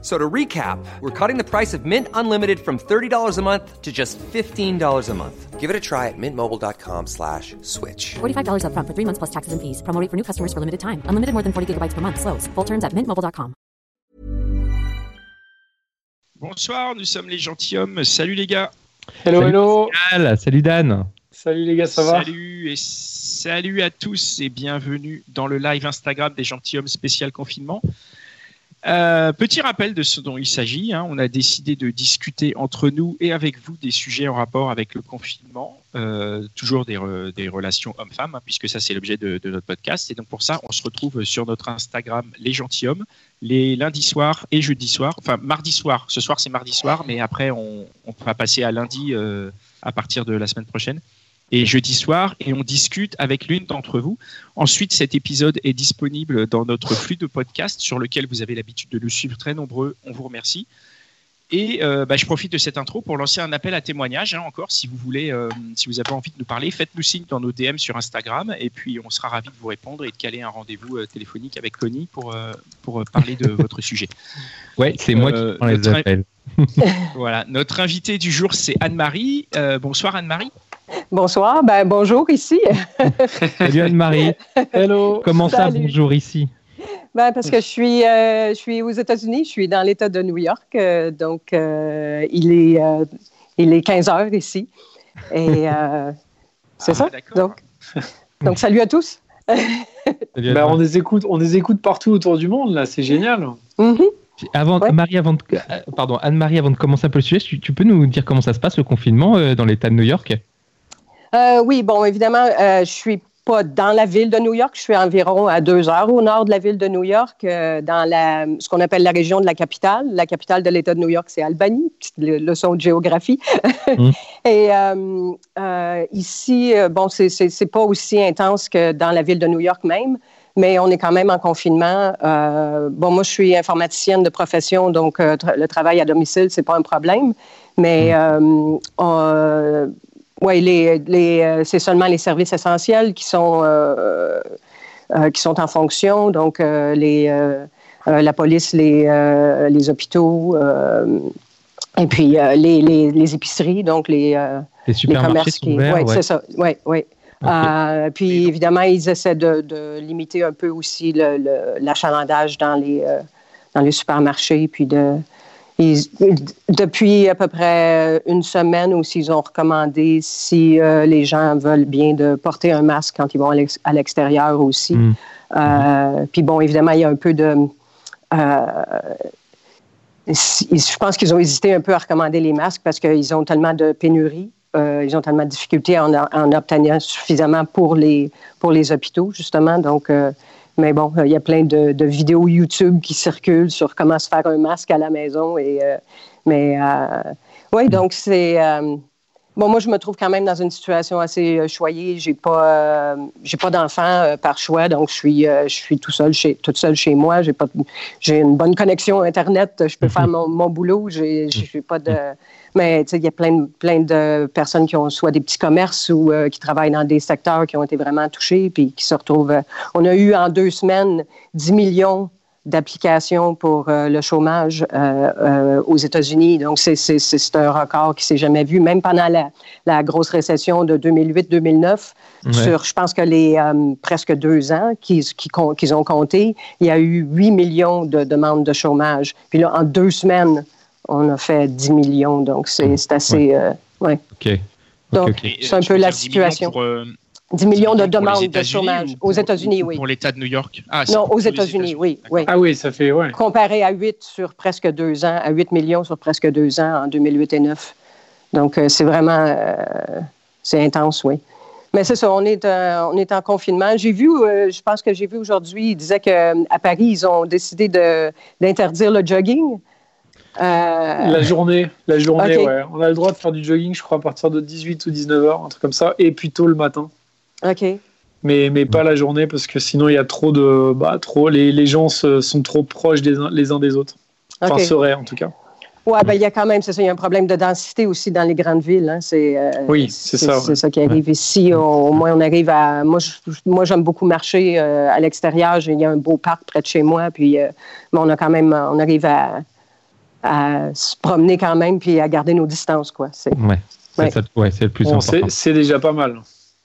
So to recap, we're cutting the price of Mint Unlimited from $30 a month to just $15 a month. Give it a try at mintmobile.com slash switch. $45 upfront for three months plus taxes and fees. Promo rate for new customers for limited time. Unlimited more than 40 gigabytes per month. Slows. Full terms at mintmobile.com. Bonsoir, nous sommes les gentilshommes. Salut les gars. Hello, Salut hello. Pascal, salut Dan. Salut les gars, ça va? Salut et salut à tous et bienvenue dans le live Instagram des gentilshommes spécial confinement. Euh, petit rappel de ce dont il s'agit. hein. On a décidé de discuter entre nous et avec vous des sujets en rapport avec le confinement, euh, toujours des, re- des relations hommes-femmes, hein, puisque ça c'est l'objet de, notre podcast. Et donc pour ça, on se retrouve sur notre Instagram Les Gentilshommes les lundis soirs et jeudis soirs. Enfin mardi soir. Ce soir c'est mardi soir, mais après on, on va passer à lundi euh, à partir de la semaine prochaine. Et jeudi soir, et on discute avec l'une d'entre vous. Ensuite, cet épisode est disponible dans notre flux de podcast sur lequel vous avez l'habitude de nous suivre très nombreux. On vous remercie. Et euh, bah, je profite de cette intro pour lancer un appel à témoignage. hein, encore, si vous voulez, euh, si vous avez envie de nous parler, faites-nous signe dans nos DM sur Instagram, et puis on sera ravis de vous répondre et de caler un rendez-vous euh, téléphonique avec Connie pour pour parler de votre sujet. Ouais, c'est moi qui prends les appels. Voilà. Notre invitée du jour, c'est Anne-Marie. Bonsoir Anne-Marie. Bonsoir, ben bonjour ici. Salut Anne-Marie. Hello. Comment ça, bonjour ici? Ben, parce que je suis, euh, je suis aux États-Unis, je suis dans l'État de New York, euh, donc euh, il, est, euh, il est 15 heures ici. Et euh, c'est Ah, ça. d'accord. Donc, donc, salut à tous. Anne-Marie. on les écoute, on les écoute partout autour du monde là, c'est génial. Mhm. Avant, Ouais. Marie, avant de, euh, pardon, Anne-Marie, avant de commencer un peu le sujet, tu, tu peux nous dire comment ça se passe le confinement euh, dans l'État de New York? Euh, oui, bon, évidemment, euh, je suis pas dans la ville de New York, je suis environ à deux heures au nord de la ville de New York, euh, dans la, ce qu'on appelle la région de la capitale. La capitale de l'État de New York, c'est Albany, petite le- leçon de géographie. Mm. Et euh, euh, ici, euh, bon, c'est- pas aussi intense que dans la ville de New York même, mais on est quand même en confinement. Euh, bon, moi, je suis informaticienne de profession, donc euh, tra- le travail à domicile, c'est pas un problème. Mais euh, on- oui, les, les, euh, c'est seulement les services essentiels qui sont, euh, euh, qui sont en fonction. Donc, euh, les, euh, euh, la police, les, euh, les hôpitaux, euh, et puis euh, les, les, les épiceries, donc les, euh, Les les supermarchés commerces Oui, ouais. c'est ça. Oui, oui. Euh, puis évidemment, ils essaient de, de limiter un peu aussi le- le- l'achalandage dans les, euh, dans les supermarchés. Puis de, ils- depuis à peu près une semaine aussi, ils ont recommandé si euh, les gens veulent bien de porter un masque quand ils vont à l'ex- à l'extérieur aussi. Mm. Euh, puis bon, évidemment, il y a un peu de. euh, je pense qu'ils ont hésité un peu à recommander les masques parce qu'ils ont tellement de pénuries. euh, ils ont tellement de difficultés en, en obtenir suffisamment pour les, pour les hôpitaux, justement. Donc, euh, mais bon, il y a plein de, de vidéos YouTube qui circulent sur comment se faire un masque à la maison. Et, euh, mais euh, oui, donc c'est. euh, Bon, moi, je me trouve quand même dans une situation assez choyée. J'ai pas, euh, j'ai pas d'enfant euh, par choix, donc je suis, euh, je suis tout seul chez, toute seule chez moi. J'ai pas, de- j'ai une bonne connexion internet. Je peux faire mon, mon boulot. J'ai, j'ai pas de, mais il y a plein, de- plein de personnes qui ont soit des petits commerces ou euh, qui travaillent dans des secteurs qui ont été vraiment touchés, puis qui se retrouvent. euh, on a eu en deux semaines 10 millions d'applications pour euh, le chômage aux États-Unis. Donc, c'est, un record qui s'est jamais vu, même pendant la, la grosse récession de 2008-2009. Ouais. Sur, je pense que les presque deux ans qu'ils ont compté, il y a eu 8 millions de demandes de chômage. Puis là, en deux semaines, on a fait 10 millions. Donc, c'est, c'est assez... euh, ouais. Ok. Ok, Donc. Et, C'est un peu la 10 situation. Pour, euh, 10 millions de demandes de chômage aux États-Unis, ou oui. Pour l'État de New York? Ah, Non, aux États-Unis, oui, oui. Ah oui, ça fait ouais. comparé à 8 sur presque deux ans, à 8 millions sur presque deux ans en 2008 et 2009. Donc, euh, c'est vraiment, euh, c'est intense, oui. Mais c'est ça, on est, euh, on est en confinement. J'ai vu, euh, je pense que j'ai vu aujourd'hui, ils disaient qu'à Paris, ils ont décidé de- d'interdire le jogging. Euh, La journée, la journée, ouais. On a le droit de faire du jogging, je crois, à partir de 18 ou 19 heures, un truc comme ça, et puis tôt le matin. OK. mais, mais pas la journée parce que sinon il y a trop de. Bah, trop, les, les gens se- sont trop proches des uns- les uns des autres. Enfin, OK. seraient en tout cas. Ouais, ben, il y a quand même, c'est ça, il y a un problème de densité aussi dans les grandes villes. hein. C'est, euh, Oui, c'est ça, C'est ouais. ça qui arrive ici. On- au moins, on arrive à. Moi, je- moi j'aime beaucoup marcher euh, à l'extérieur. J'ai- Il y a un beau parc près de chez moi. Puis, euh, mais on a quand même. On arrive à, à se promener quand même puis à garder nos distances, quoi. C'est, Ouais. C'est Ouais. ça- ouais, c'est le plus Bon, important. c'est c'est déjà pas mal.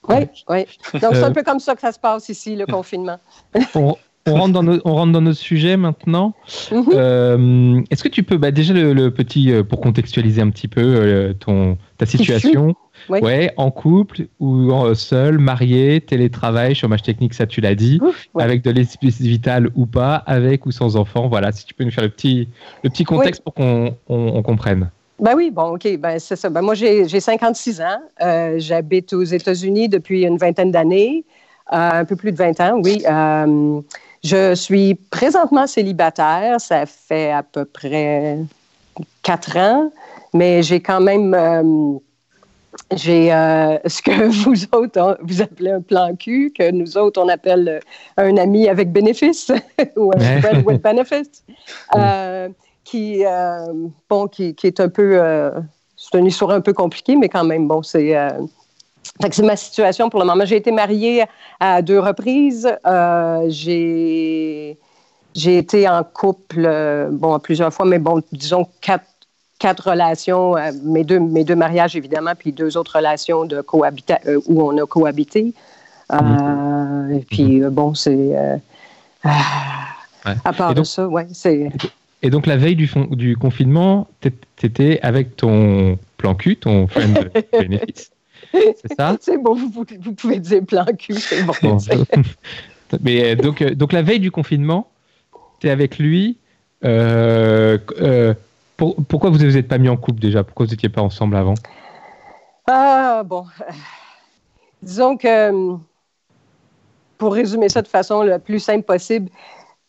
oui, oui. Donc, c'est Euh, un peu comme ça que ça se passe ici, le confinement. On, on rentre dans nos, on rentre dans nos sujets maintenant. Mhm. Euh, Est-ce que tu peux, bah, déjà le, le petit, euh, pour contextualiser un petit peu euh, ton, ta situation, Oui. ouais, en couple ou en- seul, marié, télétravail, chômage technique, ça tu l'as dit, Ouf, ouais. avec de l'espèce vitale ou pas, avec ou sans enfant, voilà, si tu peux nous faire le petit, le petit contexte pour qu'on on, on comprenne. Ben oui, bon, OK, ben c'est ça. Ben moi, j'ai j'ai 56 ans. Euh, J'habite aux États-Unis depuis une vingtaine d'années, euh, un peu plus de 20 ans, oui. Euh, je suis présentement célibataire. Ça fait à peu près quatre ans, mais j'ai quand même... j'ai euh, ce que vous autres, hein, vous appelez un plan cul, que nous autres, on appelle euh, un ami avec bénéfice ou un friend with benefits. Euh, qui, euh, bon, qui, qui est un peu. c'est une histoire un peu compliquée, mais quand même, bon, c'est. c'est ma situation pour le moment. J'ai été mariée à deux reprises. J'ai, j'ai été en couple, bon, plusieurs fois, mais bon, disons quatre, quatre relations, euh, mes, deux, mes deux mariages, évidemment, puis deux autres relations de cohabita- euh, où on a cohabité. Euh, et puis, bon, c'est. euh, Ouais. À part donc- de ça, ouais, c'est. Et donc la veille du, confinement, t'é- t'étais avec ton plan cul, ton friend bénéfice, c'est ça? C'est bon, vous, pouvez dire plan cul, c'est bon. Bon. Mais donc, donc la veille du confinement, tu es avec lui. euh, euh, pour- pourquoi vous ne vous êtes pas mis en couple déjà? Pourquoi vous n'étiez pas ensemble avant? Ah, bon. Euh, Disons que, hum, pour résumer ça de façon la plus simple possible,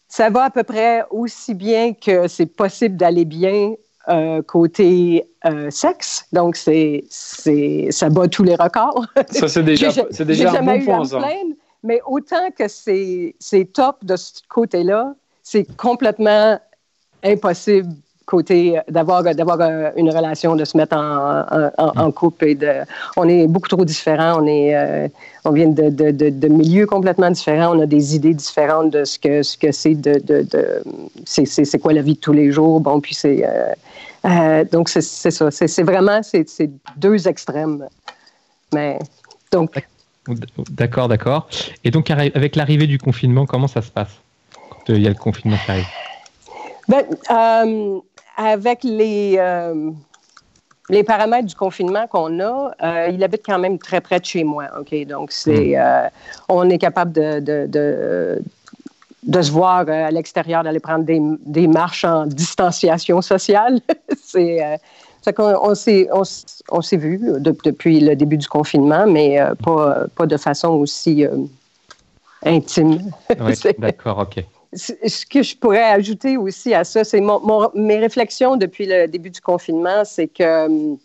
ça va à peu près aussi bien que c'est possible d'aller bien euh, côté euh, sexe. Donc, c'est, c'est, ça bat tous les records. Ça, c'est déjà, c'est déjà j'ai un jamais bon point, plaindre, mais autant que c'est c'est top de ce côté-là, c'est complètement impossible côté d'avoir d'avoir euh, une relation, de se mettre en, en- couple et de on est beaucoup trop différents, on est euh, on vient de, de, de, de milieux complètement différents, on a des idées différentes de ce que ce que c'est de, c'est, c'est, c'est quoi la vie de tous les jours, bon puis c'est euh, euh, donc c'est, ça, c'est, c'est vraiment c'est, c'est deux extrêmes, mais donc D'accord, d'accord. Et donc avec l'arrivée du confinement, comment ça se passe? Quand euh, il y a le confinement qui arrive? Ben, euh, avec les, euh, les paramètres du confinement qu'on a, euh, il habite quand même très près de chez moi. OK? Donc, c'est, euh, on est capable de, de, de, de se voir à l'extérieur, d'aller prendre des, des marches en distanciation sociale. c'est. c'est qu'on on s'est, on, on s'est vu de- depuis le début du confinement, mais pas, pas de façon aussi intime. D'accord, ok. Ce que je pourrais ajouter aussi à ça, c'est mon, mes réflexions depuis le début du confinement, c'est que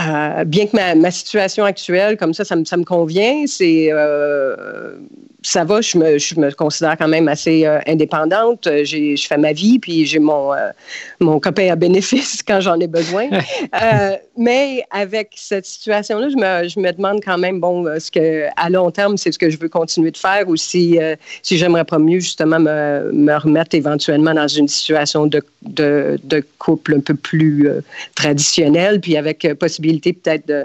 euh, bien que ma, situation actuelle, comme ça, ça me, ça me convient, c'est euh, ça va, je me, je me considère quand même assez euh, indépendante. Euh, J'ai, je fais ma vie, puis j'ai mon, euh, mon copain à bénéfice quand j'en ai besoin. Euh, mais avec cette situation-là, je me, je me demande quand même, bon, est-ce que à long terme, c'est ce que je veux continuer de faire ou si, si j'aimerais pas mieux justement me, me remettre éventuellement dans une situation de, de, de couple un peu plus traditionnelle, puis avec possibilité peut-être de,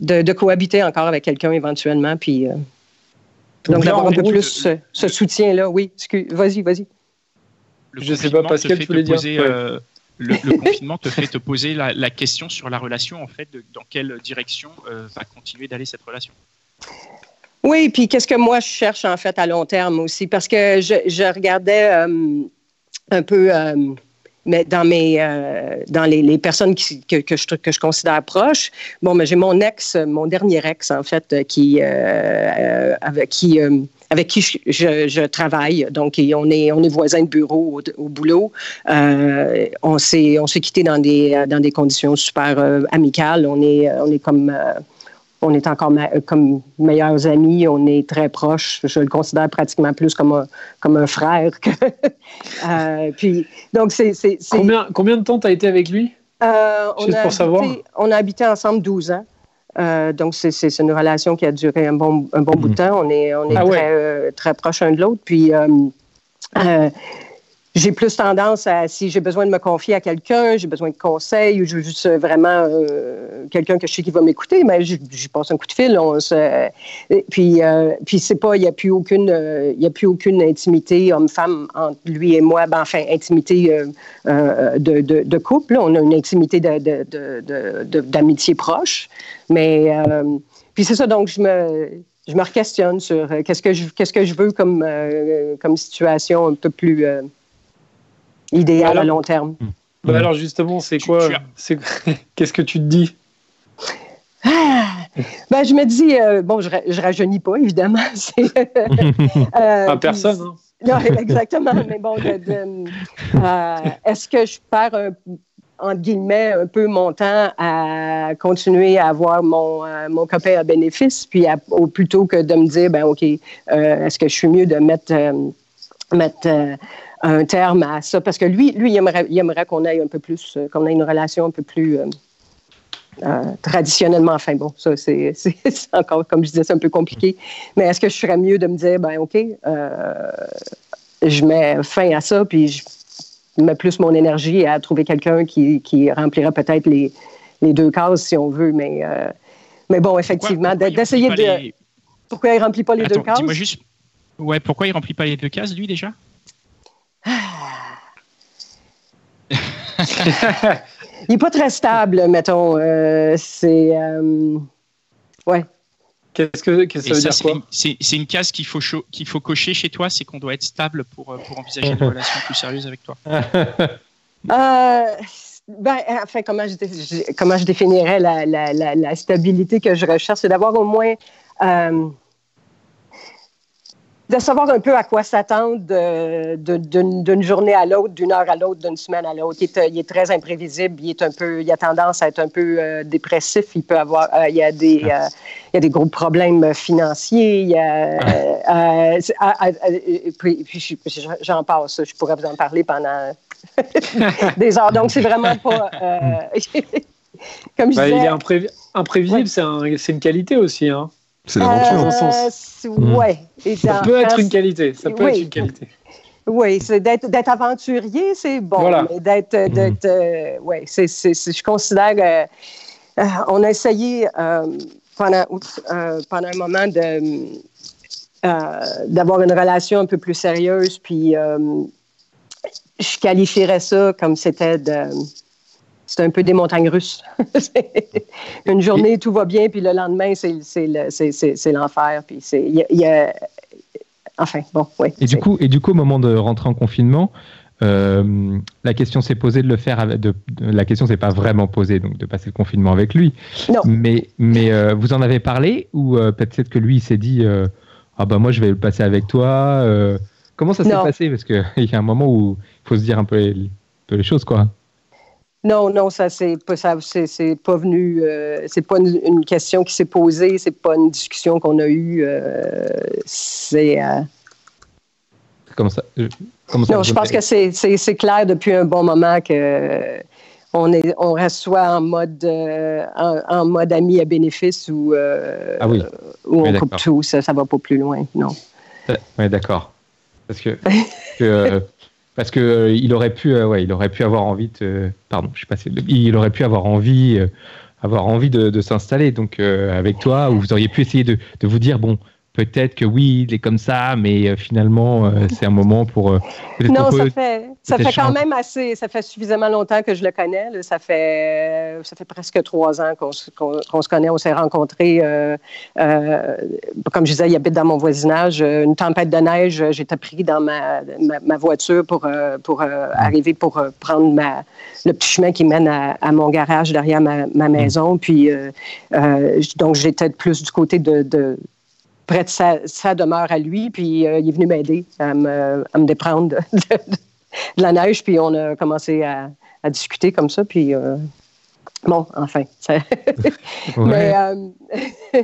de, de cohabiter encore avec quelqu'un éventuellement, puis donc, d'avoir un peu plus ce, ce soutien-là. Oui, vas-y, vas-y. Je sais confinement pas, Pascal, tu voulais te dire poser, Ouais. euh, le, le confinement te fait te poser la, la question sur la relation, en fait, de, dans quelle direction euh, va continuer d'aller cette relation? Oui, puis qu'est-ce que moi je cherche en fait à long terme aussi? Parce que je, je regardais euh, un peu euh, mais dans mes euh, dans les, personnes que, que, je, que je considère proches. Bon, mais j'ai mon ex, mon dernier ex, en fait, qui euh, euh, avec qui avec qui je, je, travaille. Donc, on est on est voisins de bureau au, au boulot. Euh, on s'est on s'est quitté dans des dans des conditions super amicales. On est on est comme on est encore comme meilleurs amis, on est très proches. Je le considère pratiquement plus comme un, comme un frère. puis, donc, c'est, combien, combien de temps tu as été avec lui? on Juste a pour savoir. On a habité ensemble 12 ans. donc, c'est une relation qui a duré un bon, un bon bout de mm. temps. On est, on est ah très, très proches l'un de l'autre. Puis, j'ai plus tendance à, si j'ai besoin de me confier à quelqu'un, j'ai besoin de conseils, ou je veux juste vraiment euh, quelqu'un que je sais qui va m'écouter, mais je, passe un coup de fil. Se, puis, euh, puis c'est pas, il n'y a plus aucune, euh, a plus aucune intimité homme-femme entre lui et moi. Ben, enfin, intimité de, couple. On a une intimité d'amitié proche, mais puis c'est ça. Donc je me je me questionne sur qu'est-ce que je qu'est-ce que je veux comme comme situation un peu plus idéal à long terme. Hmm. Bah alors justement, c'est quoi Qu'est-ce que tu te dis ah, ben, je me dis, euh, bon, je, je rajeunis pas, évidemment. euh, personne. Hein. Non, exactement. mais bon, euh, est-ce que je perds, entre guillemets, un peu mon temps à continuer à avoir mon, euh, mon copain à bénéfice, puis plutôt que de me dire, ben OK, est-ce que je suis mieux de mettre, mettre un terme à ça. Parce que lui, lui il aimerait, qu'on ait un peu plus, euh, qu'on ait une relation un peu plus euh, euh, traditionnellement. Enfin bon, ça, c'est encore, comme je disais, c'est un peu compliqué. Mais est-ce que je serais mieux de me dire, ben OK, je mets fin à ça, puis je mets plus mon énergie à trouver quelqu'un qui, qui remplirait peut-être les, les, deux cases, si on veut. Mais, mais bon, effectivement, d'essayer de. Pourquoi il ne remplit pas les deux cases? Dis-moi juste. Ouais, pourquoi il ne remplit pas les deux cases, lui, déjà? il n'est pas très stable, mettons. Euh, c'est. Euh, ouais. Qu'est-ce que, ça veut dire quoi C'est une case qu'il faut, qu'il faut cocher chez toi, c'est qu'on doit être stable pour, euh, pour envisager une relation plus sérieuse avec toi. ben, enfin, comment je, comment je définirais la, la, la, stabilité que je recherche? C'est d'avoir au moins de savoir un peu à quoi s'attendre d'une journée à l'autre, d'une heure à l'autre, d'une semaine à l'autre. Il, est très imprévisible, il est un peu, il a tendance à être un peu euh, dépressif. Il peut avoir, euh, il y a des, euh, il y a des gros problèmes financiers. Il y a, puis, j'en passe. Je pourrais vous en parler pendant des heures. Donc c'est vraiment pas. comme je ben, Il est imprévisible, c'est une qualité aussi. Hein. C'est l'aventure. Euh, sens. Ouais. ça peut être une qualité. Ça peut être une qualité. Oui, c'est d'être aventurier, c'est bon. Voilà. Mais d'être, d'être, euh, ouais, c'est, je considère. Euh, euh, on a essayé pendant, pendant un moment de d'avoir une relation un peu plus sérieuse, puis je qualifierais ça comme c'était de c'est un peu des montagnes russes. une journée, tout va bien, puis le lendemain, c'est l'enfer. Puis c'est, y a, enfin, bon, oui. Et du coup, et du coup, au moment de rentrer en confinement, euh, la question s'est posée de le faire. de, la question s'est pas vraiment posée, donc de passer le confinement avec lui. Non. Mais, mais euh, vous en avez parlé ou euh, peut-être que lui il s'est dit ah bah moi je vais le passer avec toi. comment ça s'est passé? Parce qu'il y a un moment où il faut se dire un peu un peu les choses quoi. Non, non, ça c'est pas ça, c'est pas venu. Euh, c'est pas une, question qui s'est posée, c'est pas une discussion qu'on a eue. Euh, c'est. Euh, comment ça, Non, je pense que c'est clair depuis un bon moment que on est, on reste soit en mode, en, mode ami à bénéfice ou, ah oui. ou on coupe tout. Ça, ça va pas plus loin, non. Oui, d'accord. Parce que, que parce que euh, il aurait pu, euh, ouais, il aurait pu avoir envie de, pardon, je suis passé, il aurait pu avoir envie, euh, avoir envie de, de s'installer donc avec toi, ou vous auriez pu essayer de, de vous dire bon, peut-être que oui, il est comme ça, mais finalement, c'est un moment pour. Non, ça fait, ça fait quand même assez. Ça fait suffisamment longtemps que je le connais. Ça fait, ça fait presque trois ans qu'on se connaît. On s'est rencontrés. comme je disais, il habite dans mon voisinage. Une tempête de neige, j'étais pris dans ma, ma, voiture pour, pour arriver pour prendre ma, le petit chemin qui mène à, mon garage derrière ma, ma maison. Puis, donc, j'étais plus du côté de près de sa, demeure à lui, puis euh, il est venu m'aider à me, à me déprendre de, la neige, puis on a commencé à, discuter comme ça, puis euh, bon, enfin. Mais, euh,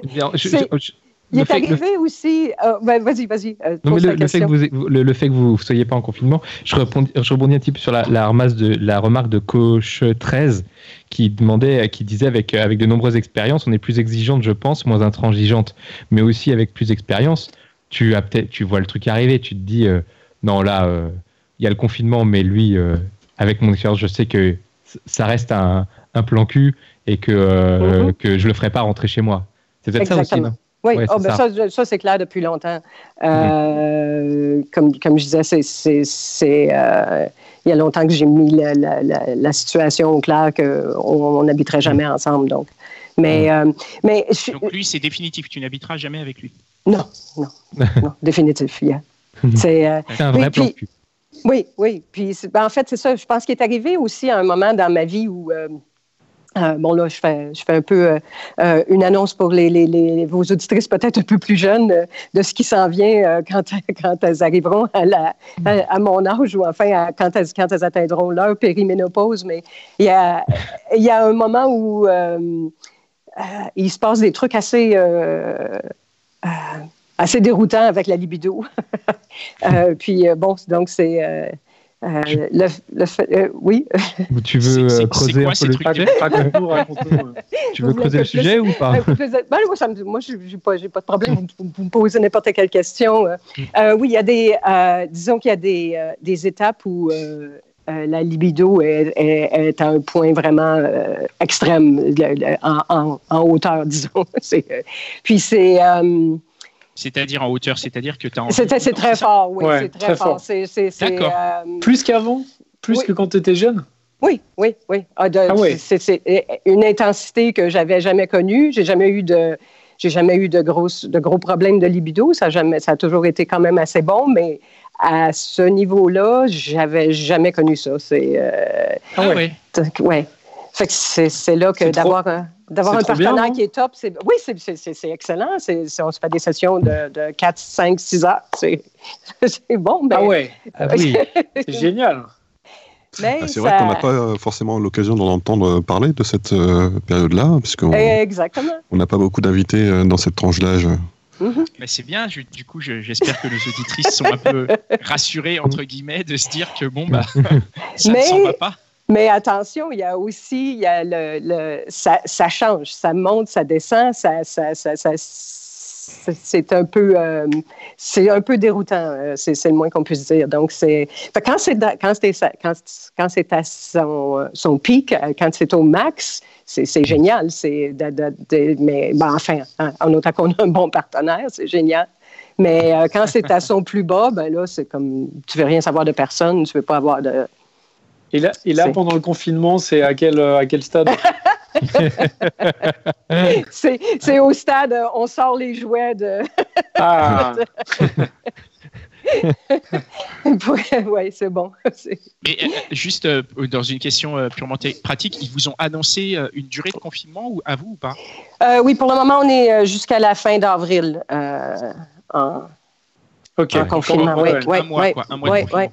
Bien, je- C'est- je- je- Il est le- arrivé aussi. euh, ben, vas-y, vas-y. Non, mais pose le, fait que vous, le, le fait que vous soyez pas en confinement, je rebondis, je rebondis un petit peu sur la, la, de, la remarque de coach 13 qui demandait, qui disait avec, avec de nombreuses expériences, on est plus exigeante, je pense, moins intransigeante, mais aussi avec plus d'expérience, tu as peut-être, tu vois le truc arriver, tu te dis, euh, non là, euh, il y a le confinement, mais lui, euh, avec mon expérience, je sais que c- ça reste un, un plan cul et que, euh, Mhm. que je le ferai pas rentrer chez moi. C'est peut-être ça aussi, non? Oui, Ouais, oh, ben ça. ça, ça, c'est clair depuis longtemps. Euh, comme, comme je disais, c'est, euh, il y a longtemps que j'ai mis la, la, la, la situation au clair qu'on n'habiterait jamais ensemble. Donc. Mais, euh, mais je- Donc lui, c'est définitif. Tu n'habiteras jamais avec lui. non, non, non, définitif. yeah. C'est, euh, C'est un vrai plan puis- cul. Oui, oui. Puis, ben, en fait, c'est ça. Je pense qu'il est arrivé aussi à un moment dans ma vie où. euh, euh, bon, là, je fais, un peu euh, une annonce pour les, les, vos auditrices peut-être un peu plus jeunes de ce qui s'en vient quand, quand elles arriveront à, la, à, mon âge ou enfin à- quand, elles, quand elles atteindront leur périménopause. Mais il y a, il y a un moment où il se passe des trucs assez. Assez déroutants avec la libido. Euh, puis, euh, bon, donc c'est. euh, euh, le, le fait, euh, oui. Tu veux c'est- c'est creuser quoi un peu le sujet. Tu veux creuser le sujet ou pas? plus- ben, moi, ça me- moi, je n'ai pas, j'ai pas de problème. Vous, vous me posez n'importe quelle question. Euh, oui, il y a des. euh, disons qu'il y a des, euh, des étapes où. euh, euh, la libido est, est- est à un point vraiment euh, extrême, le- le- en, en- en hauteur, disons. C'est, euh, puis c'est, euh, C'est-à-dire en hauteur, c'est-à-dire que tu as envie. c'est, c'est très fort, oui, Ouais, c'est très, très fort. fort. Euh, Plus qu'avant Plus Oui. que quand tu étais jeune? Oui, oui, oui. Ah, Ah oui. c'est, une intensité que j'avais jamais connue. J'ai jamais eu de, j'ai jamais eu de grosses, de gros problèmes de libido. Ça a jamais, ça a toujours été quand même assez bon, mais à ce niveau-là, j'avais jamais connu ça. C'est, euh, Ah ouais. ouais. Fait que c'est, là que trop- d'avoir un, d'avoir un bien, partenaire qui est top, c'est, oui, c'est, c'est, c'est, c'est excellent. C'est, c'est- on se fait des sessions de, de 4, 5, 6 heures. C'est, bon, mais, Ah ouais, Ah oui. c'est génial. mais Ah, c'est ça- vrai qu'on n'a pas euh, forcément l'occasion d'en entendre parler de cette euh, période-là, puisqu'on Exactement. on n'a pas beaucoup d'invités euh, dans cette tranche d'âge. Mhm. Mais c'est bien, je- du coup, je- j'espère que nos auditrices sont un peu rassurées, entre guillemets, de se dire que bon, bah, ça Mais- ne s'en va pas. Mais attention, il y a aussi, il y a le, le- ça, ça change, ça monte, ça descend, ça, ça, ça, c'est un peu, euh, c'est un peu déroutant, euh, c'est le moins qu'on puisse dire. Donc c'est, quand c'est quand c'est quand, c'est à son, son pic, euh, quand c'est au max, c'est génial. C'est mais ben, enfin, hein, en autant qu'on a un bon partenaire, c'est génial. Mais euh, quand c'est à son plus bas, ben là, c'est comme tu veux rien savoir de personne, tu veux pas avoir de Et là, et là C'est- pendant le confinement, c'est à quel, euh, à quel stade? C'est c'est au stade, euh, on sort les jouets de. Ah, oui, c'est bon. Mais euh, juste euh, dans une question euh, purement pratique, ils vous ont annoncé euh, une durée de confinement ou à vous ou pas? Euh, oui, pour le moment, on est euh, jusqu'à la fin d'avril euh, en, ok. en confinement. Ouais, Oui, ouais. oui, Un mois, oui.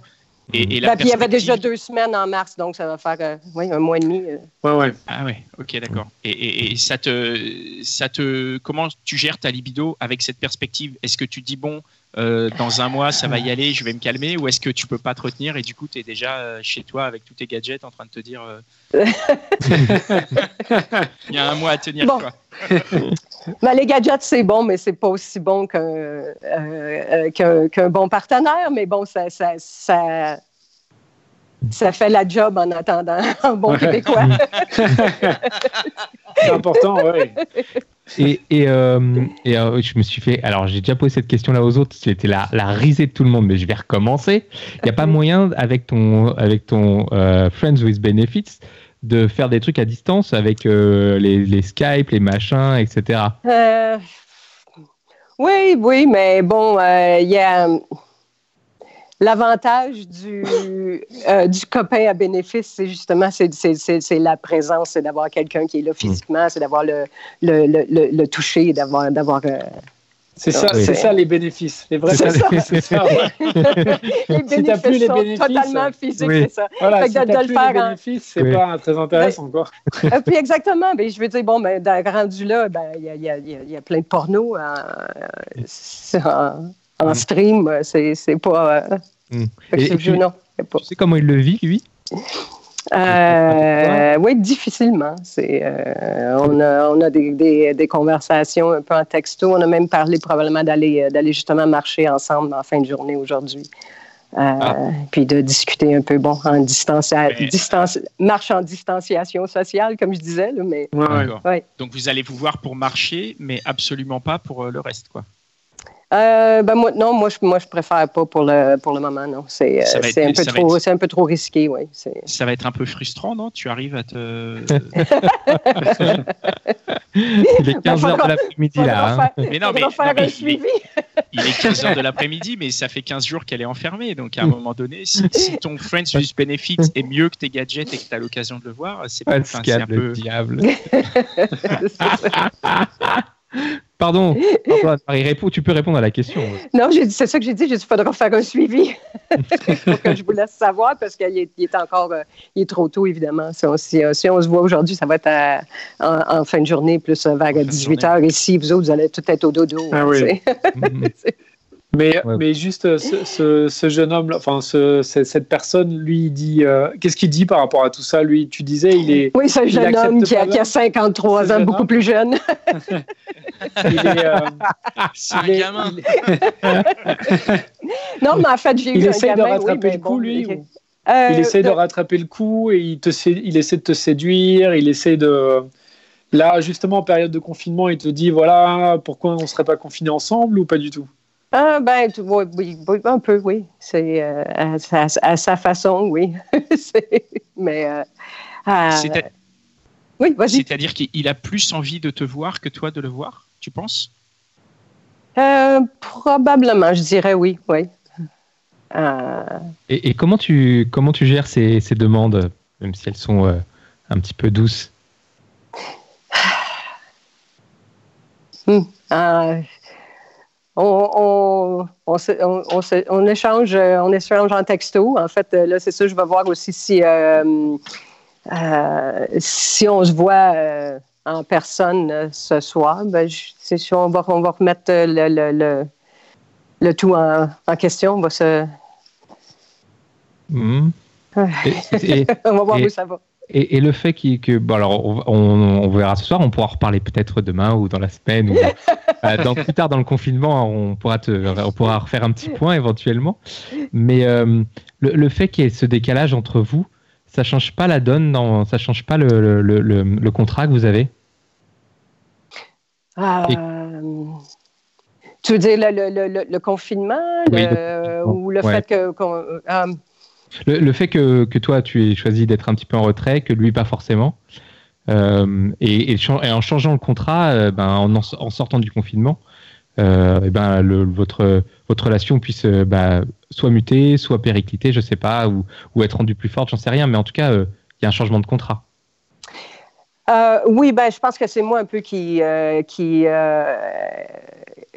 Et, et la Ben, puis il y avait déjà deux semaines en mars, donc ça va faire euh, oui, un mois et demi. euh. Ouais, ouais. Ah ouais, ok, d'accord. Et, et- et ça te, ça te, comment tu gères ta libido avec cette perspective? Est-ce que tu te dis bon, euh, dans un mois ça va y aller, je vais me calmer, ou est-ce que tu peux pas te retenir et du coup tu es déjà chez toi avec tous tes gadgets en train de te dire euh, il y a un mois à tenir Bon. quoi. Ben, les gadgets, c'est bon, mais c'est pas aussi bon qu'un euh, euh, bon partenaire. Mais bon, ça, ça, ça, ça fait la job en attendant un bon Ouais. québécois. C'est important, ouais. Et, et, euh, et, euh, je me suis fait. Alors, j'ai déjà posé cette question-là aux autres. C'était la, la risée de tout le monde, mais je vais recommencer. Il n'y a pas moyen, avec ton, avec ton euh, Friends with Benefits, de faire des trucs à distance avec euh, les, les Skype, les machins, etc. Euh, oui, oui, mais bon, euh, il y a l'avantage du, euh, du copain à bénéfice, c'est justement c'est, c'est, c'est, c'est la présence, c'est d'avoir quelqu'un qui est là physiquement, c'est d'avoir le, le, le, le, le toucher, d'avoir, d'avoir euh, C'est ça, Oui. c'est ça les bénéfices. Les vrais bénéfices, c'est ça, les bénéfices plus les bénéfices, totalement physiques, oui. c'est ça. Voilà, Fait si de plus les en- bénéfices, c'est Oui. pas très intéressant quoi. Euh, puis exactement, ben, je veux dire, bon, ben, rendu là, ben, il y, a, il y a- y a- y a plein de porno en, euh, en, en Mm. stream, euh, c'est pas... euh, Mm. Et- c'est et non. c'est pas. Tu sais comment il le vit, lui? Euh, oui, difficilement. C'est, euh, on a, on a des, des, des conversations un peu en texto. On a même parlé probablement d'aller, euh, d'aller justement marcher ensemble en fin de journée aujourd'hui. Euh, Ah. Puis de discuter un peu, bon, en Mais- distance, marche en distanciation sociale, comme je disais, là, mais Ouais, ouais. Donc vous allez vous voir pour marcher, mais absolument pas pour euh, le reste, quoi. Euh, ben moi, non, moi je, moi, je préfère pas pour le, pour le moment, non. C'est, euh, un, peu trop, être- c'est un peu trop risqué, oui. Ça va être un peu frustrant, non? Tu arrives à te. Il est 15h faudra- de l'après-midi là. Hein. faire, Mais non, mais- faire non, mais un il est- suivi. Il est 15h de l'après-midi, mais ça fait 15 jours qu'elle est enfermée. Donc à un moment donné, si, si ton Friends with Benefits est mieux que tes gadgets et que tu as l'occasion de le voir, c'est pas c'est Pascal un le peu. diable. Pardon, Antoine, Marie, réponds- tu peux répondre à la question. Non, c'est ça que j'ai dit. J'ai dit, il faudra faire un suivi pour que je vous laisse savoir parce qu'il est, encore, euh, il est trop tôt, évidemment. Si on, si, si on se voit aujourd'hui, ça va être à- en, en fin de journée, plus vers de 18 h. Ici, vous autres, vous allez tout être au dodo. Ah hein, oui. Mais, Ouais. mais juste euh, ce, ce- ce jeune homme, enfin ce- ce- cette personne, lui, il dit, euh, qu'est-ce qu'il dit par rapport à tout ça? Lui, tu disais, il est, Oui, Il jeune homme qui a, qui a là? 53 Ce ans, beaucoup homme? plus jeune. il est, euh, C'est un il est- gamin. il est- Non, mais en fait, j'ai Il eu un essaie de gamin, oui, rattraper mais le coup, lui, ou- Euh, il essaie de de- rattraper le coup et il, te sé- il essaie de te séduire, il essaie de... Là, justement, en période de confinement, il te dit, voilà, pourquoi on ne serait pas confinés ensemble ou pas du tout? Ah, ben, tu- oui, oui, oui, un peu, oui. C'est euh, à, sa- à sa façon, oui. Mais. euh, ah, C'est-à- oui, vas-y. C'est-à-dire qu'il a plus envie de te voir que toi de le voir, tu penses? Euh, probablement, je dirais oui, oui. Euh, Et, et comment, tu, comment tu gères ces, ces demandes, même si elles sont euh, un petit peu douces? Hum, euh, on, on, échange, on échange en texto. En fait, euh, là, c'est ça, je vais voir aussi si, euh, euh, si on se voit euh, en personne ce soir. Ben, c'est sûr, on va, on va remettre le, le, le, le tout en, en question. On va, se. Et- et- on va voir Et- où ça va. Et, et le fait qu'il- que, bon alors on, on- on verra ce soir, on pourra en reparler peut-être demain ou dans la semaine ou euh, dans, plus tard dans le confinement, on pourra te, on pourra refaire un petit point éventuellement. Mais euh, le, le fait qu'il y ait ce décalage entre vous, ça change pas la donne, dans, ça change pas le, contrat que vous avez? Euh, tu veux dire le, confinement Oui, ou le Ouais. fait que. Le, fait que, que toi tu aies choisi d'être un petit peu en retrait, que lui pas forcément, euh, et, en changeant le contrat, euh, ben, en, sortant du confinement, euh, et ben, votre, votre relation puisse bah, soit muter, soit péricliter, je sais pas, ou, être rendue plus forte, j'en sais rien, mais en tout cas, il y a un changement de contrat. Oui, ben, je pense que c'est moi un peu qui, qui,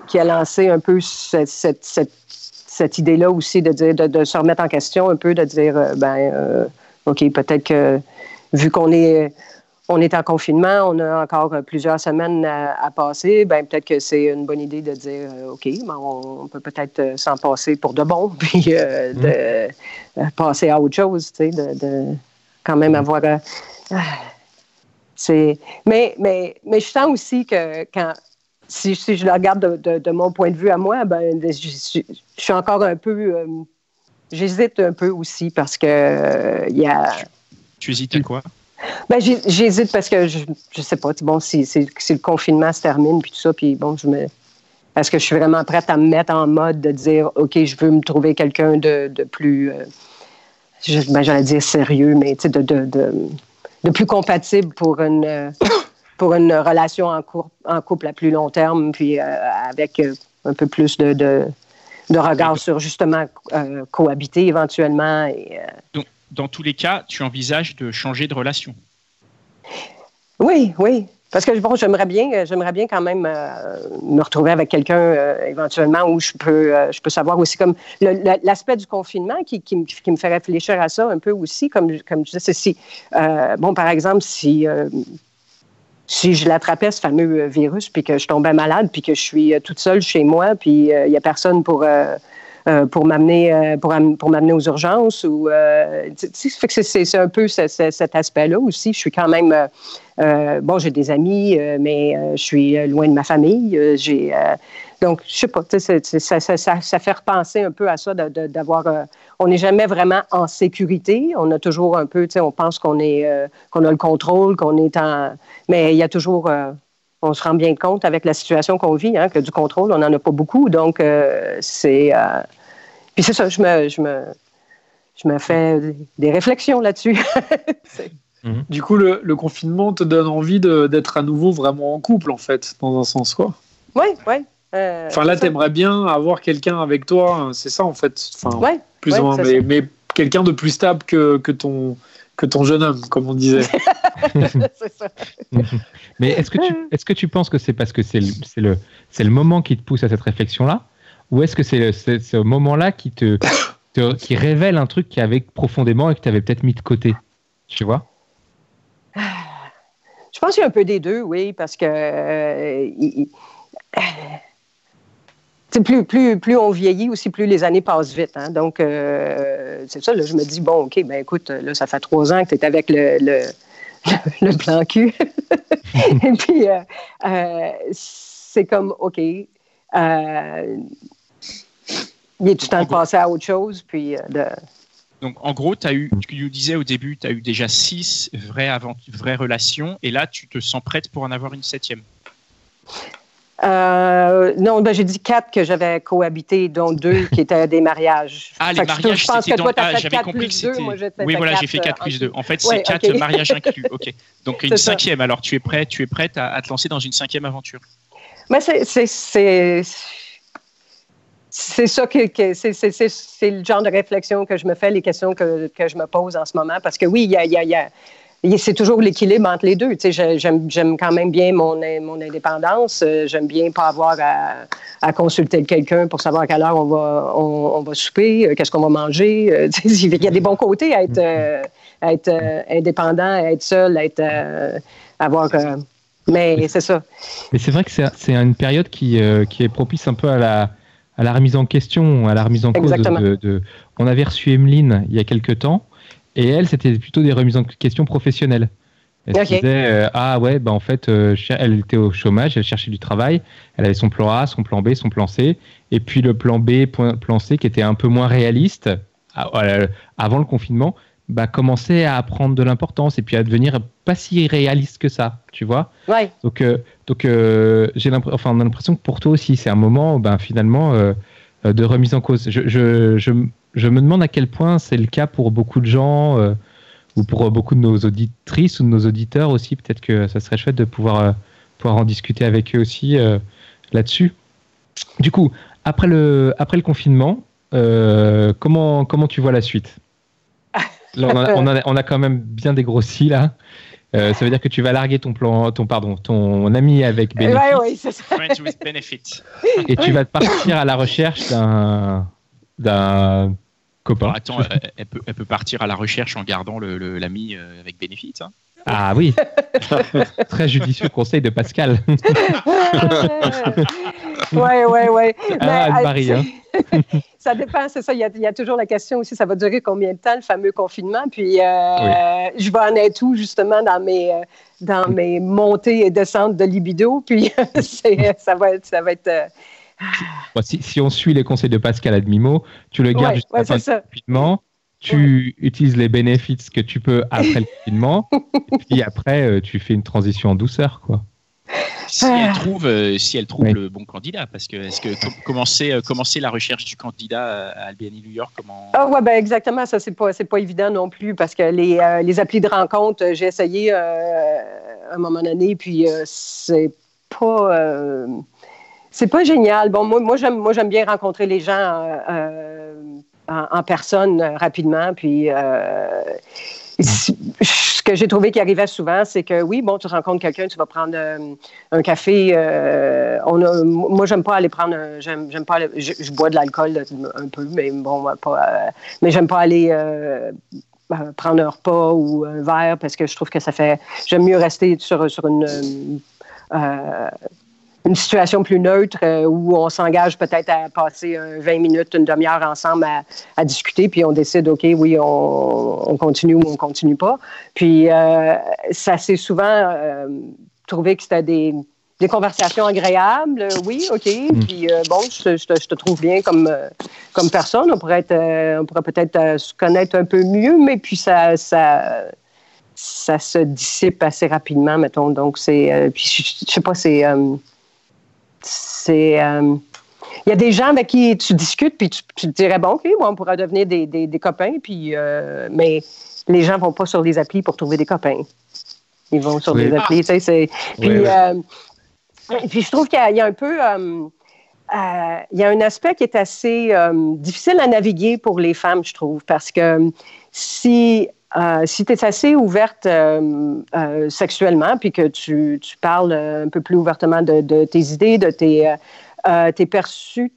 qui a lancé un peu cette, cette idée-là aussi de, dire, de, de se remettre en question un peu, de dire, euh, ben, euh, OK, peut-être que vu qu'on est, on est en confinement, on a encore plusieurs semaines à, à passer, ben, peut-être que c'est une bonne idée de dire, euh, OK, ben, on, on peut peut-être s'en passer pour de bon, puis euh, de passer à autre chose, tu sais, de, de quand même avoir. euh, c'est, mais, mais, mais je sens aussi que quand, si, si je le regarde de, de- de mon point de vue à moi, ben, je, je- je suis encore un peu. euh, j'hésite un peu aussi parce que euh, il y a. Tu hésites à quoi? Ben, j'hé- j'hésite parce que je, je sais pas, bon, si, si- si le confinement se termine, puis tout ça, puis bon, je me. Parce que je suis vraiment prête à me mettre en mode de dire, OK, je veux me trouver quelqu'un de, de plus. euh, je- ben, j'allais dire sérieux, mais tu sais, de, de, de, de plus compatible pour une, euh, pour une relation en, cour- en couple à plus long terme, puis euh, avec euh, un peu plus de, de, de regard sur justement euh, cohabiter éventuellement. Et, euh, Dans tous les cas, tu envisages de changer de relation? oui, oui. Parce que bon, j'aimerais bien, j'aimerais bien quand même me retrouver avec quelqu'un éventuellement où je peux, je peux savoir aussi comme l'aspect du confinement qui, qui, qui, me fait réfléchir à ça un peu aussi, comme, comme je disais, si, bon, par exemple, si si je l'attrapais, ce fameux euh, virus, puis que je tombais malade, puis que je suis euh, toute seule chez moi, puis euh, il n'y a personne pour, pour m'amener pour, pour m'amener aux urgences, ou c'est un peu cet aspect-là aussi. Je suis quand même bon, j'ai des amis, mais je suis loin de ma famille. j'ai donc, je sais pas, ça, ça, ça, ça, fait repenser un peu à ça d'avoir. Euh, on n'est jamais vraiment en sécurité. On a toujours un peu, on pense qu'on est, euh, qu'on a le contrôle, qu'on est en. Mais il y a toujours. Euh, on se rend bien compte avec la situation qu'on vit, hein, que du contrôle, on n'en a pas beaucoup. Donc, c'est. Puis c'est ça, je me, je me, je me fais des réflexions là-dessus. Mhm. Du coup, le, le, confinement te donne envie d'être à nouveau vraiment en couple, en fait, dans un sens, quoi. Oui, oui. Euh, enfin, là, t'aimerais bien avoir quelqu'un avec toi, hein, c'est ça en fait. Enfin, plus ou moins, mais, quelqu'un de plus stable que, que, ton, que ton jeune homme, comme on disait. ça. mais est-ce que, tu, est que tu penses que c'est parce que c'est le, le, le moment qui te pousse à cette réflexion-là? Ou est-ce que c'est ce moment-là qui te, qui révèle un truc qui avait profondément et que tu avais peut-être mis de côté? Tu vois? Je pense qu'il y a un peu des deux, oui, parce que. Euh, plus, plus, plus on vieillit aussi, plus les années passent vite. Hein. Donc, euh, c'est ça, là, je me dis, bon, OK, ben écoute, là, ça fait trois ans que tu es avec le, le, le, plan cul. Et puis, euh, euh, c'est comme, OK, il est tout temps de passer à autre chose, puis de... Donc, en gros, as eu, tu nous disais au début, tu as eu déjà six vraies, vraies relations, et là, tu te sens prête pour en avoir une septième. Euh, non, ben, j'ai dit quatre que j'avais cohabité, dont deux qui étaient des mariages. Ah, les mariages, je pense que toi, ah, j'avais compris que c'était. Oui, voilà, j'ai fait 4 plus 2. En fait, c'est 4 mariages inclus. OK. Donc, une cinquième. Alors, tu es, prêt, tu es prête à, te lancer dans une cinquième aventure? Mais c'est. C'est ça que, c'est le genre de réflexion que je me fais, les questions que, que, je me pose en ce moment. Parce que oui, il y a, y a c'est toujours l'équilibre entre les deux. J'aime quand même bien mon, mon indépendance. Euh, j'aime bien pas avoir à, consulter quelqu'un pour savoir à quelle heure on va, on, va souper, euh, qu'est-ce qu'on va manger. Euh, il y a des bons côtés à être, être indépendant, à être seul, à être, avoir. mais c'est ça. Mais c'est vrai que c'est une période qui, qui est propice un peu à la, à la remise en question, à la remise en cause. De, on avait reçu Emeline il y a quelques temps. Et elle, c'était plutôt des remises en question professionnelles. Elle disait euh, ah ouais bah en fait euh, elle était au chômage, elle cherchait du travail, elle avait son plan A, son plan B, son plan C, et puis le plan B, plan C qui était un peu moins réaliste euh, avant le confinement, bah commençait à prendre de l'importance et puis à devenir pas si réaliste que ça, tu vois. Ouais. Donc donc j'ai enfin on a l'impression que pour toi aussi c'est un moment ben finalement de remise en cause. Je, je, je je me demande à quel point c'est le cas pour beaucoup de gens euh, ou pour beaucoup de nos auditrices ou de nos auditeurs aussi. Peut-être que ça serait chouette de pouvoir, euh, pouvoir en discuter avec eux aussi euh, là-dessus. Du coup, après le, après le confinement, comment, comment tu vois la suite? On, a, quand même bien dégrossi là. ça veut dire que tu vas larguer ton plan, ton pardon, ton ami avec bénéfice. oui, c'est ça. Et tu vas partir à la recherche d'un d'un attends, elle, peut, elle, peut, partir à la recherche en gardant l'ami le, euh, avec bénéfice. Hein. Ah oui, très judicieux conseil de Pascal. ouais, ouais, ouais. Ah, Marie, hein. ça dépend, c'est ça. Il y, a, toujours la question aussi, ça va durer combien de temps le fameux confinement? Puis euh, je vais en être où justement dans mes, euh, dans mes montées et descentes de libido? Puis ça va être, ça va être si, on suit les conseils de Pascal Admimo, tu le gardes jusqu'à la fin confinement, tu utilises les bénéfices que tu peux après le confinement, et puis après, euh, tu fais une transition en douceur, quoi. Si elle trouve, euh, si elle trouve le bon candidat, parce que est-ce que commencer, euh, commencer la recherche du candidat à Albany New York, comment Ah ouais, ben exactement, ça c'est pas c'est pas évident non plus parce que les, les applis de rencontre, j'ai essayé à un moment donné, puis c'est pas c'est pas génial. Bon, moi, moi j'aime, moi, j'aime bien rencontrer les gens euh, euh, en, personne euh, rapidement. Puis, ce que j'ai trouvé qui arrivait souvent, c'est que oui, bon, tu rencontres quelqu'un, tu vas prendre un café. On a, moi, j'aime pas aller prendre. J'aime, j'aime pas. Je, bois de l'alcool un peu, mais bon, pas. Mais j'aime pas aller prendre un repas ou un verre parce que je trouve que ça fait. J'aime mieux rester sur, sur une une situation plus neutre euh, où on s'engage peut-être à passer 20 minutes, une demi-heure ensemble à, discuter, puis on décide, OK, oui, on, continue ou on continue pas. Puis euh, ça s'est souvent euh, trouvé que c'était des, conversations agréables, oui, OK. Mm. Puis bon, je, te, trouve bien comme, comme personne. On pourrait, être, on pourrait peut-être se connaître un peu mieux, mais puis ça, ça, ça se dissipe assez rapidement, mettons. Donc, c'est. puis je, je sais pas, c'est c'est. Euh, il y a des gens avec qui tu discutes, puis tu, te dirais, bon, OK, on pourra devenir des, copains, puis, euh, mais les gens ne vont pas sur les applis pour trouver des copains. Ils vont sur des applis, tu sais. Euh, puis, je trouve qu'il y, a un peu. il y a un aspect qui est assez difficile à naviguer pour les femmes, je trouve, parce que si euh, si tu es assez ouverte euh, euh, sexuellement, puis que tu, parles un peu plus ouvertement de, tes idées, de tes, tes perçus,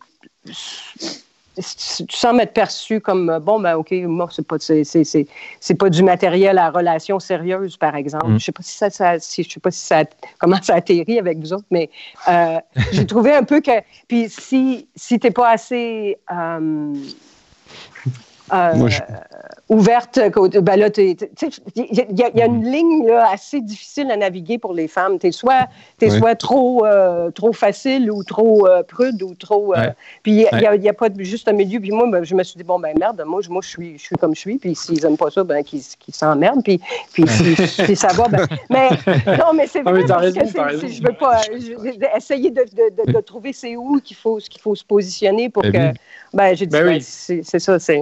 tu sens être perçu comme bon ben ok moi c'est pas c'est, pas du matériel à relation sérieuse par exemple mm. je sais pas si ça, je sais pas si ça comment ça atterrit avec vous autres mais j'ai trouvé un peu que puis si si t'es pas assez euh, ouverte. Ben là, il y, a une ligne là, assez difficile à naviguer pour les femmes. Tu es soit, es soit trop, euh, trop facile ou trop euh, prude ou trop. Puis il n'y a, pas juste un milieu. Puis moi, ben, je me suis dit, bon, ben merde, moi, moi je, suis, je suis comme je suis. Puis s'ils n'aiment pas ça, ben qu'ils s'emmerdent. Puis, puis si, ça va, ben. Mais non, mais c'est vrai. parce que je veux pas. essayer de, de, de, trouver c'est où qu'il faut, qu'il faut se positionner pour ben que. Ben, j'ai dit, ben ben, c'est ça, c'est.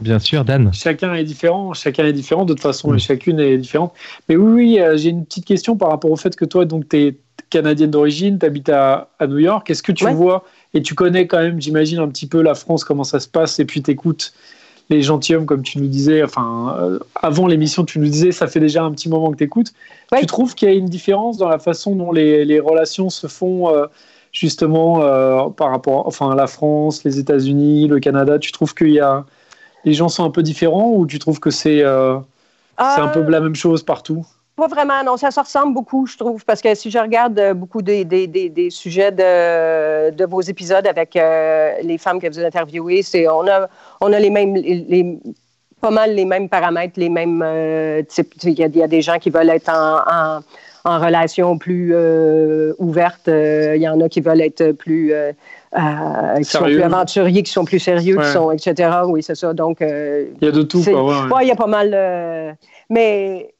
Bien sûr, Dan. Chacun est différent, chacun est différent, de toute façon, chacune est différente. Mais oui, oui, euh, j'ai une petite question par rapport au fait que toi, donc, tu es canadienne d'origine, tu habites à, New York. Est-ce que tu vois, et tu connais quand même, j'imagine, un petit peu la France, comment ça se passe, et puis tu écoutes les gentilshommes, comme tu nous disais, enfin, euh, avant l'émission, tu nous disais, ça fait déjà un petit moment que tu écoutes. Tu trouves qu'il y a une différence dans la façon dont les, relations se font euh, justement par rapport enfin, à la France, les États-Unis, le Canada? Tu trouves qu'il y a les gens sont un peu différents ou tu trouves que c'est euh, un peu la même chose partout? Pas vraiment, non. Ça se ressemble beaucoup, je trouve, parce que si je regarde euh, beaucoup des, des, des, sujets de, de, vos épisodes avec euh, les femmes que vous interviewez, c'est on a, on a les mêmes, les, pas mal les mêmes paramètres, les mêmes types. Il y, a des gens qui veulent être en, en, relation plus ouverte. Il y en a qui veulent être plus euh, qui sont plus aventuriers, qui sont plus sérieux, qui sont, etc. Oui, c'est ça. Donc, euh, il y a de tout, quoi. Ouais, il y a pas mal. Euh, mais,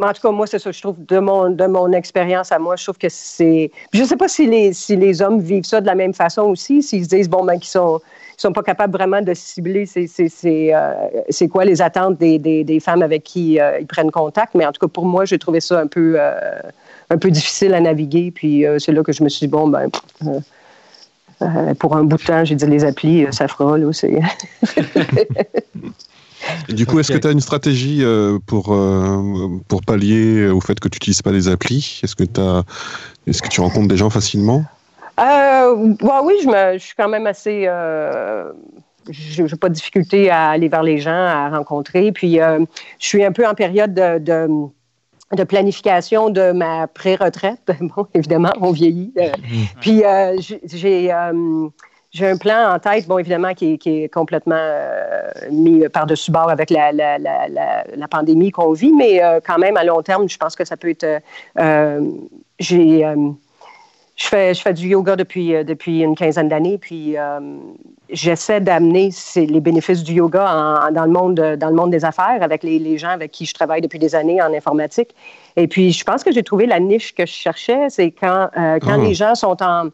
en tout cas, moi, c'est ça. Je trouve, de mon, de mon expérience à moi, je trouve que c'est. Je ne sais pas si les, si les hommes vivent ça de la même façon aussi, s'ils se disent, bon, ben, qu'ils sont sont pas capables vraiment de cibler c'est quoi les attentes des, des, des femmes avec qui ils prennent contact. Mais en tout cas, pour moi, j'ai trouvé ça un peu, un peu difficile à naviguer. Puis c'est là que je me suis dit, bon, ben, euh, pour un bout de temps, j'ai dit les applis, euh, ça fera. Là, du coup, est-ce que tu as une stratégie euh, pour, pour pallier au fait que tu n'utilises pas les applis? Est-ce que, est que tu rencontres des gens facilement? Oui, je, je, suis quand même assez. je n'ai pas de difficulté à aller vers les gens, à rencontrer. Puis, je suis un peu en période de de planification de ma pré-retraite. Bon, évidemment, on vieillit. Euh, mm-hmm. Puis euh, j'ai euh, j'ai un plan en tête, bon, évidemment, qui, est complètement mis par-dessus bord avec la, la, la, la pandémie qu'on vit, mais quand même, à long terme, je pense que ça peut être... j'ai je fais, je fais du yoga depuis, euh, depuis une quinzaine d'années, puis euh, j'essaie d'amener les bénéfices du yoga dans, le monde, dans le monde des affaires avec les, les, gens avec qui je travaille depuis des années en informatique. Et puis, je pense que j'ai trouvé la niche que je cherchais, c'est quand, euh, quand ah. les gens sont, en,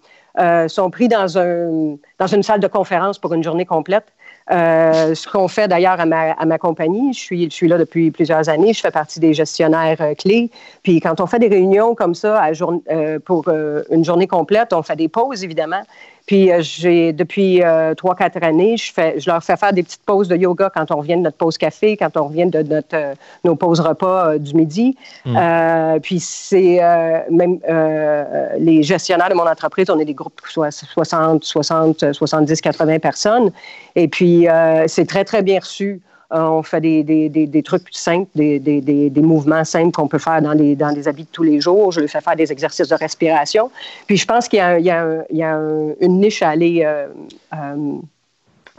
sont pris dans, un, dans une salle de conférence pour une journée complète. Euh, ce qu'on fait d'ailleurs à ma, compagnie, je suis, là depuis plusieurs années, je fais partie des gestionnaires euh, clés. Puis quand on fait des réunions comme ça euh, pour une journée complète, on fait des pauses évidemment. Puis euh, j'ai depuis euh, trois, quatre années, je, fais, je leur fais faire des petites pauses de yoga quand on revient de notre pause café, quand on revient de notre, euh, nos pauses repas du midi. Mm. puis c'est même les gestionnaires de mon entreprise, on est des groupes 60, 60, 70, 80 personnes. Et puis c'est très, très bien reçu. On fait des, des, des, trucs simples, des, mouvements simples qu'on peut faire dans des, dans habits de tous les jours. Je leur fais faire des exercices de respiration. Puis je pense qu'il y a, il y a, il y a une niche à aller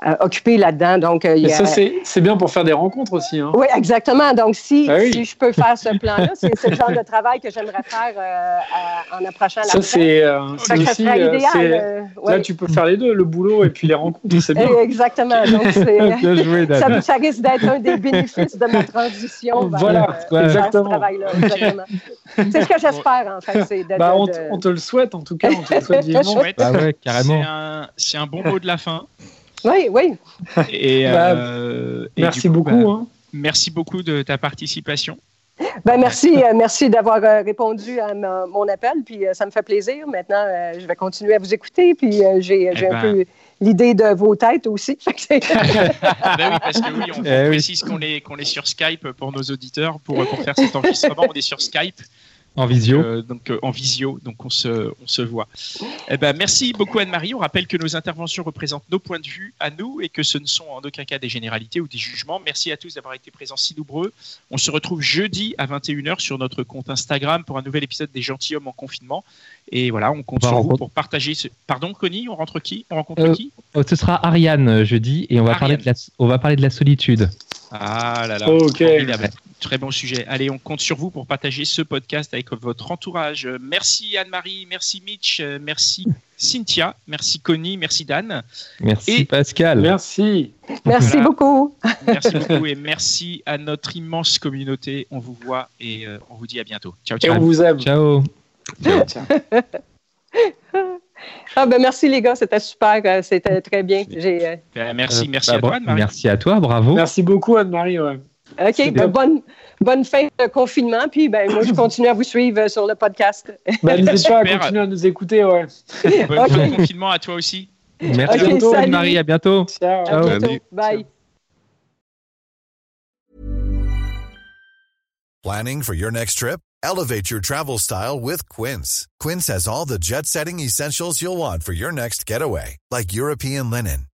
euh, occupé là-dedans. Donc, euh, ça, c'est bien pour faire des rencontres aussi. Hein. Oui, exactement. Donc, si, ah si je peux faire ce plan-là, c'est le genre de travail que j'aimerais faire euh, en approchant la Ça, c'est aussi. idéal. Là, tu peux faire les deux, le boulot et puis les rencontres, c'est bien. Exactement. Donc, ça, ça, risque d'être un des bénéfices de ma transition vers, voilà, exactement. ce travail-là. c'est ce que j'espère, en fait. Bah, on, on, te le souhaite, en tout cas. On te le souhaite vivement. Bah ouais, carrément. C'est un, un bon mot de la fin. Oui, oui. Et, bah, euh, merci beaucoup. Bah, hein. Merci beaucoup de ta participation. Ben merci, euh, merci d'avoir euh, répondu à mon appel, puis ça me fait plaisir. Maintenant, je vais continuer à vous écouter, puis j'ai eh un ben. peu l'idée de vos têtes aussi. ben oui, parce que oui, on, eh précise qu'on est, qu'on est sur Skype pour nos auditeurs, pour, pour faire cet enregistrement, on est sur Skype. En visio. Euh, donc euh, en visio, donc on se, on se voit. Eh ben, merci beaucoup Anne-Marie. On rappelle que nos interventions représentent nos points de vue à nous et que ce ne sont en aucun cas des généralités ou des jugements. Merci à tous d'avoir été présents si nombreux. On se retrouve jeudi à 21h sur notre compte Instagram pour un nouvel épisode des gentilshommes en confinement. Et voilà, on compte sur vous pour partager. Ce... Pardon, Connie, on rentre qui? On rencontre euh, qui? Ce sera Ariane jeudi et on va parler de la, on va parler de la solitude. Ah là là. Ok. Très bon sujet. Allez, on compte sur vous pour partager ce podcast avec votre entourage. Merci Anne-Marie, merci Mitch, merci Cynthia, merci Connie, merci Dan. Merci Pascal. Merci. Merci beaucoup. Merci beaucoup et merci à notre immense communauté. On vous voit et euh, on vous dit à bientôt. Ciao, ciao. Et on vous aime. Ciao. ciao. Ah ben merci les gars, c'était super, euh, c'était très bien. Euh, ben, merci, merci à toi Anne-Marie. Merci à toi, bravo. Merci beaucoup Anne-Marie. OK, ben, bonne, bonne fin de confinement. Puis ben, moi, je continue à vous suivre sur le podcast. Ben, N'hésitez pas à continuer à nous écouter. Ouais. Bon, confinement à toi aussi. Merci okay, beaucoup, Anne-Marie. À bientôt. Ciao. Ciao. À bientôt. Bye. Planning for your next trip? Elevate your travel style with Quince. Quince has all the jet setting essentials you'll want for your next getaway, like European linen